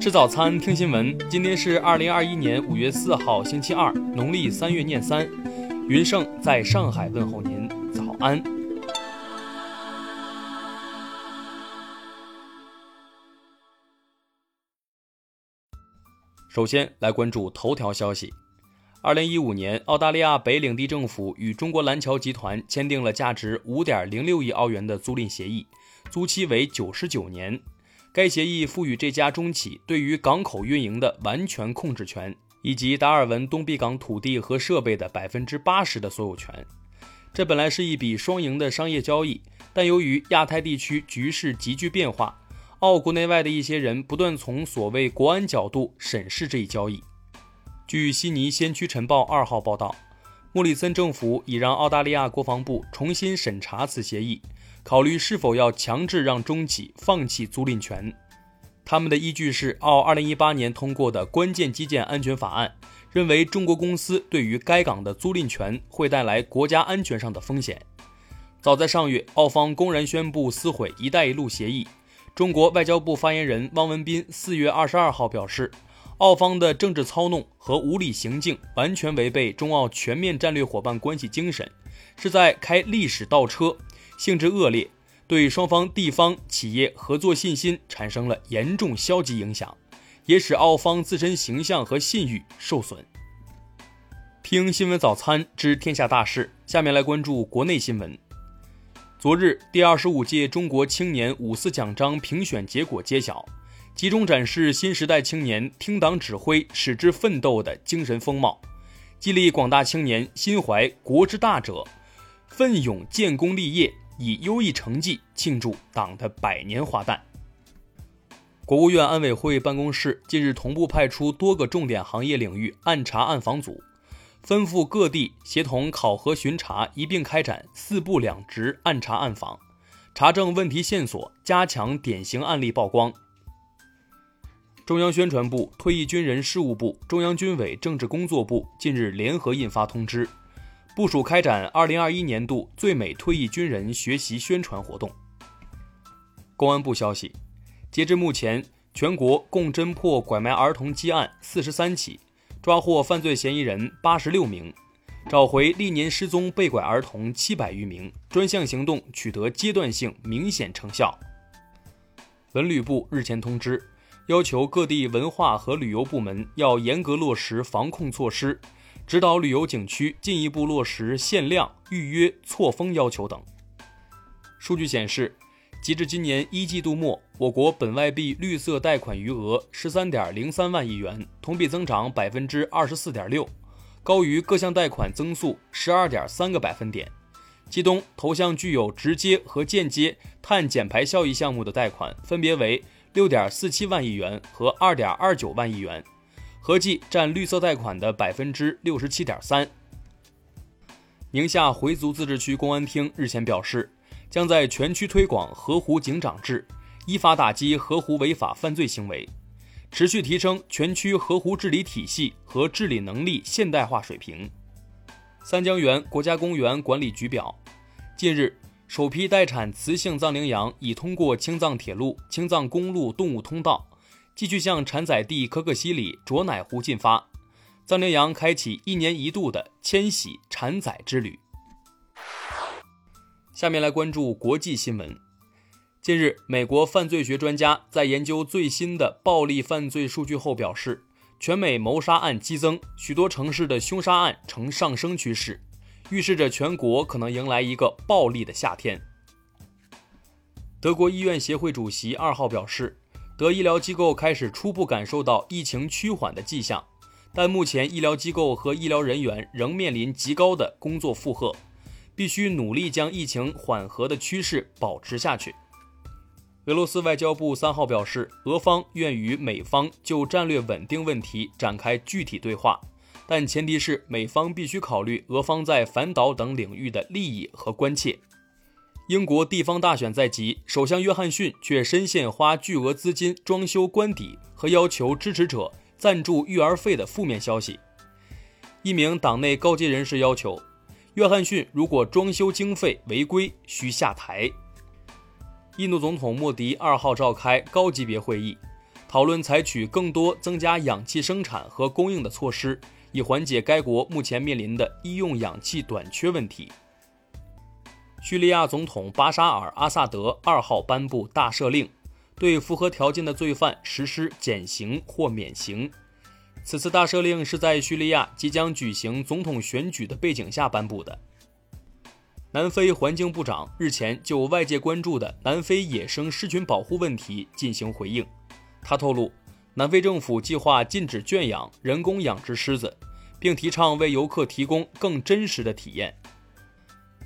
吃早餐，听新闻。今天是二零二一年五月四号，星期二，农历三月廿三。云盛在上海问候您，早安。首先来关注头条消息。二零一五年，澳大利亚北领地政府与中国蓝桥集团签订了价值五点零六亿澳元的租赁协议，租期为九十九年。该协议赋予这家中企对于港口运营的完全控制权，以及达尔文东壁港土地和设备的百分之八十的所有权。这本来是一笔双赢的商业交易，但由于亚太地区局势急剧变化，澳国内外的一些人不断从所谓国安角度审视这一交易。据悉尼先驱晨报二号报道，莫里森政府已让澳大利亚国防部重新审查此协议，考虑是否要强制让中企放弃租赁权。他们的依据是澳2018年通过的关键基建安全法案，认为中国公司对于该港的租赁权会带来国家安全上的风险。早在上月，澳方公然宣布撕毁“一带一路”协议。中国外交部发言人汪文斌四月二十二号表示。澳方的政治操弄和无理行径完全违背中澳全面战略伙伴关系精神，是在开历史倒车，性质恶劣，对双方地方企业合作信心产生了严重消极影响，也使澳方自身形象和信誉受损。听新闻早餐知天下大事，下面来关注国内新闻。昨日，第二十五届中国青年五四奖章评选结果揭晓。集中展示新时代青年听党指挥、使之奋斗的精神风貌，激励广大青年心怀国之大者，奋勇建功立业，以优异成绩庆祝党的百年华诞。国务院安委会办公室近日同步派出多个重点行业领域暗查暗访组，吩咐各地协同考核巡查，一并开展“四不两直”暗查暗访，查证问题线索，加强典型案例曝光。中央宣传部、退役军人事务部、中央军委政治工作部近日联合印发通知，部署开展2021年度最美退役军人学习宣传活动。公安部消息，截至目前，全国共侦破拐卖儿童积案四十三起，抓获犯罪嫌疑人八十六名，找回历年失踪被拐儿童七百余名，专项行动取得阶段性明显成效。文旅部日前通知。要求各地文化和旅游部门要严格落实防控措施，指导旅游景区进一步落实限量、预约、错峰要求等。数据显示，截至今年一季度末，我国本外币绿色贷款余额十三点零三万亿元，同比增长百分之二十四点六，高于各项贷款增速十二点三个百分点。其中，投向具有直接和间接碳减排效益项目的贷款分别为。六点四七万亿元和二点二九万亿元，合计占绿色贷款的百分之六十七点三。宁夏回族自治区公安厅日前表示，将在全区推广河湖警长制，依法打击河湖违法犯罪行为，持续提升全区河湖治理体系和治理能力现代化水平。三江源国家公园管理局表，近日。首批待产雌性藏羚羊已通过青藏铁路、青藏公路动物通道，继续向产仔地可可西里卓乃湖进发。藏羚羊开启一年一度的迁徙产仔之旅。下面来关注国际新闻。近日，美国犯罪学专家在研究最新的暴力犯罪数据后表示，全美谋杀案激增，许多城市的凶杀案呈上升趋势。预示着全国可能迎来一个暴力的夏天。德国医院协会主席二号表示，德医疗机构开始初步感受到疫情趋缓的迹象，但目前医疗机构和医疗人员仍面临极高的工作负荷，必须努力将疫情缓和的趋势保持下去。俄罗斯外交部三号表示，俄方愿与美方就战略稳定问题展开具体对话。但前提是美方必须考虑俄方在反导等领域的利益和关切。英国地方大选在即，首相约翰逊却深陷花巨额资金装修官邸和要求支持者赞助育儿费的负面消息。一名党内高阶人士要求，约翰逊如果装修经费违规，需下台。印度总统莫迪二号召开高级别会议。讨论采取更多增加氧气生产和供应的措施，以缓解该国目前面临的医用氧气短缺问题。叙利亚总统巴沙尔·阿萨德二号颁布大赦令，对符合条件的罪犯实施减刑或免刑。此次大赦令是在叙利亚即将举行总统选举的背景下颁布的。南非环境部长日前就外界关注的南非野生狮群保护问题进行回应。他透露，南非政府计划禁止圈养、人工养殖狮子，并提倡为游客提供更真实的体验。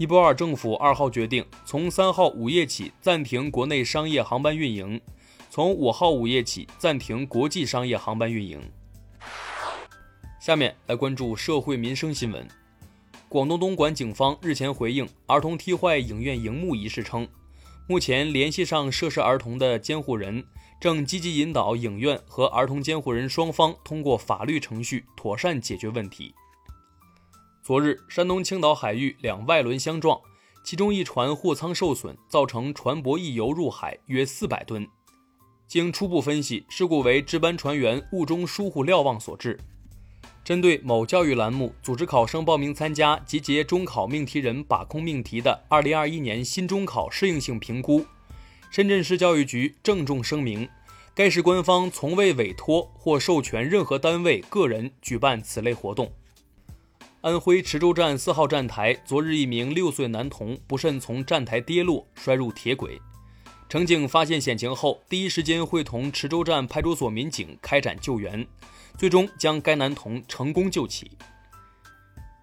尼泊尔政府二号决定，从三号午夜起暂停国内商业航班运营，从五号午夜起暂停国际商业航班运营。下面来关注社会民生新闻。广东东莞警方日前回应儿童踢坏影院荧幕一事称，目前联系上涉事儿童的监护人。正积极引导影院和儿童监护人双方通过法律程序妥善解决问题。昨日，山东青岛海域两外轮相撞，其中一船货舱受损，造成船舶溢油入海约四百吨。经初步分析，事故为值班船员误中疏忽瞭望所致。针对某教育栏目组织考生报名参加集结中考命题人把控命题的2021年新中考适应性评估。深圳市教育局郑重声明，该市官方从未委托或授权任何单位、个人举办此类活动。安徽池州站四号站台昨日，一名六岁男童不慎从站台跌落，摔入铁轨。乘警发现险情后，第一时间会同池州站派出所民警开展救援，最终将该男童成功救起。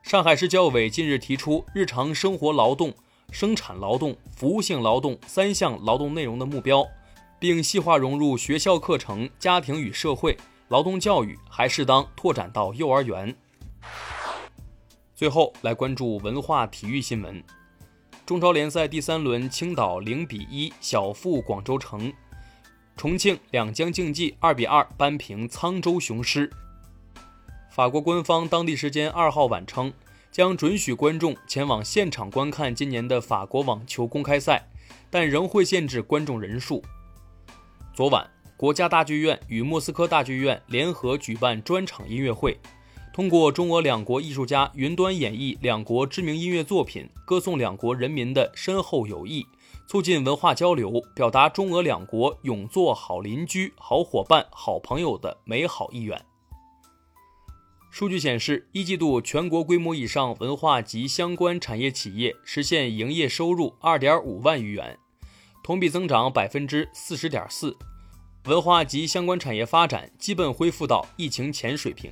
上海市教委近日提出日常生活劳动。生产劳动、服务性劳动三项劳动内容的目标，并细化融入学校课程、家庭与社会、劳动教育，还适当拓展到幼儿园。最后来关注文化体育新闻：中超联赛第三轮，青岛零比一小负广州城；重庆两江竞技二比二扳平沧州雄狮。法国官方当地时间二号晚称。将准许观众前往现场观看今年的法国网球公开赛，但仍会限制观众人数。昨晚，国家大剧院与莫斯科大剧院联合举办专场音乐会，通过中俄两国艺术家云端演绎两国知名音乐作品，歌颂两国人民的深厚友谊，促进文化交流，表达中俄两国永做好邻居、好伙伴、好朋友的美好意愿。数据显示，一季度全国规模以上文化及相关产业企业实现营业收入二点五万余元，同比增长百分之四十点四。文化及相关产业发展基本恢复到疫情前水平。